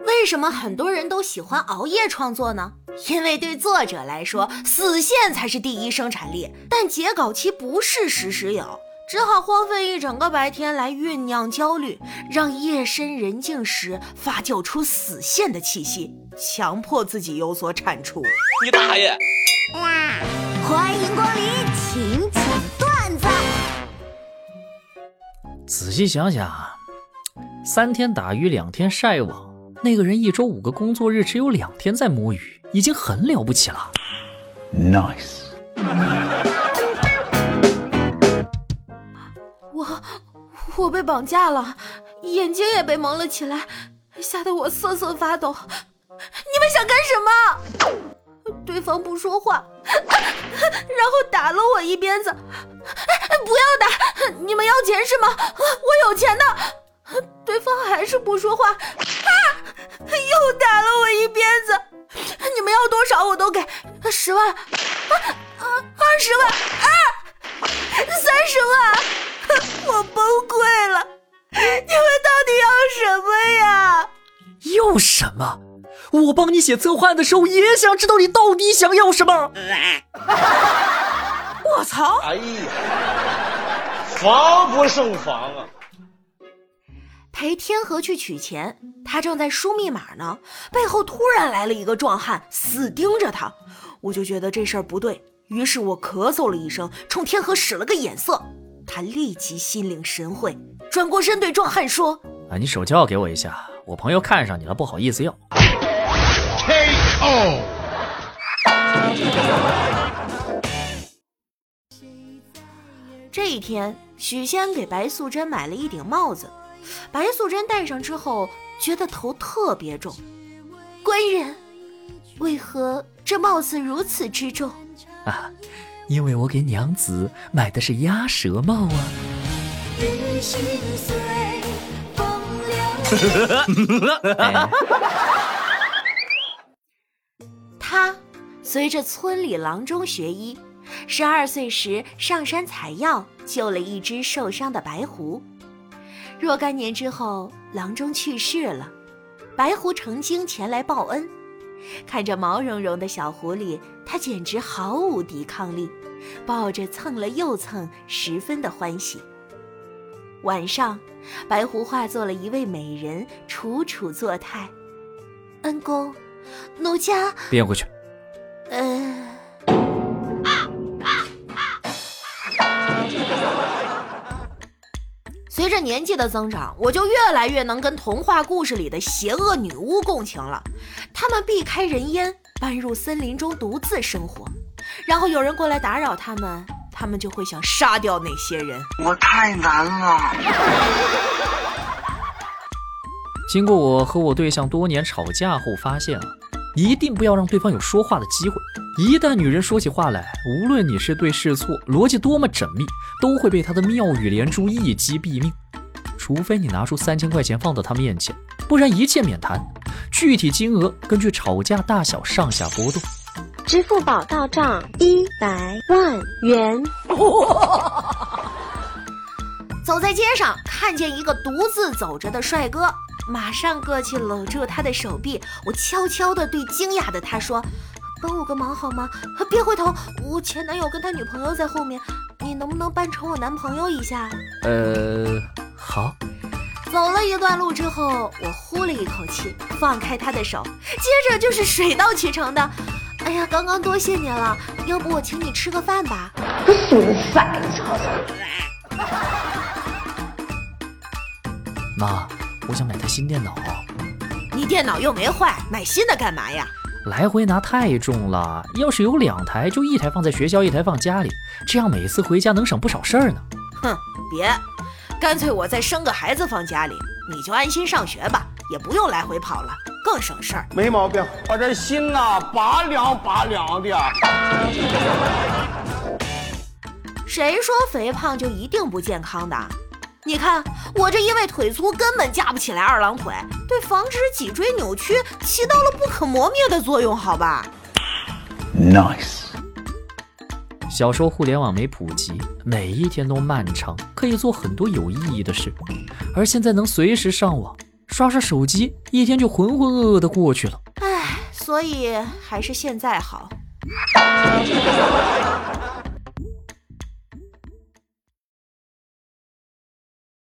为什么很多人都喜欢熬夜创作呢？因为对作者来说，死线才是第一生产力，但截稿期不是时时有，只好荒废一整个白天来酝酿焦虑，让夜深人静时发酵出死线的气息，强迫自己有所产出。你大爷！欢迎光临，请讲段子。仔细想想，三天打鱼两天晒网，那个人一周五个工作日只有两天在摸鱼，已经很了不起了。Nice. 我我被绑架了，眼睛也被蒙了起来，吓得我瑟瑟发抖。你们想干什么？对方不说话，然后打了我一鞭子。不要打！你们要钱是吗？我有钱的。是不说话，啊！又打了我一鞭子。你们要多少我都给，十万，啊啊，二十万，啊，三十万，我崩溃了。你们到底要什么呀？要什么？我帮你写策划案的时候，也想知道你到底想要什么。我操！哎呀，防不胜防啊！陪天河去取钱，他正在输密码呢，背后突然来了一个壮汉，死盯着他。我就觉得这事儿不对，于是我咳嗽了一声，冲天河使了个眼色。他立即心领神会，转过身对壮汉说啊，你手机号给我一下，我朋友看上你了，不好意思要。KO. 这一天，许仙给白素贞买了一顶帽子，白素贞戴上之后，觉得头特别重。官人，为何这帽子如此之重？啊，因为我给娘子买的是鸭舌帽啊。他随着村里郎中学医，十二岁时上山采药，救了一只受伤的白狐。若干年之后，郎中去世了，白狐成精前来报恩。看着毛茸茸的小狐狸，他简直毫无抵抗力，抱着蹭了又蹭，十分的欢喜。晚上，白狐化作了一位美人，楚楚作态。恩公，奴家变回去。呃，随着年纪的增长，我就越来越能跟童话故事里的邪恶女巫共情了。她们避开人烟，搬入森林中独自生活，然后有人过来打扰她们，她们就会想杀掉那些人。我太难了。经过我和我对象多年吵架后发现啊，一定不要让对方有说话的机会。一旦女人说起话来，无论你是对是错，逻辑多么缜密，都会被他的妙语连珠一击毙命。除非你拿出三千块钱放到他面前，不然一切免谈。具体金额根据吵架大小上下波动。支付宝到账一百万元。走在街上，看见一个独自走着的帅哥，马上过去搂住他的手臂。我悄悄地对惊讶的他说：“帮我个忙好吗？别回头，我前男友跟他女朋友在后面，你能不能扮成我男朋友一下呃，好，？”走了一段路之后，我呼了一口气，放开他的手，接着就是水到渠成的。哎呀，刚刚多谢你了，要不我请你吃个饭吧？妈，我想买台新电脑，你电脑又没坏，买新的干嘛呀？来回拿太重了。要是有两台，就一台放在学校，一台放家里，这样每次回家能省不少事儿呢。哼，别，干脆我再生个孩子放家里，你就安心上学吧，也不用来回跑了，更省事儿。没毛病，我这心呐拔凉拔凉的。谁说肥胖就一定不健康的？你看我这因为腿粗根本架不起来二郎腿，对防止脊椎扭曲起到了不可磨灭的作用，好吧？Nice. 小时候互联网没普及，每一天都漫长，可以做很多有意义的事。而现在能随时上网，刷刷手机，一天就浑浑噩噩的过去了。唉，所以还是现在好。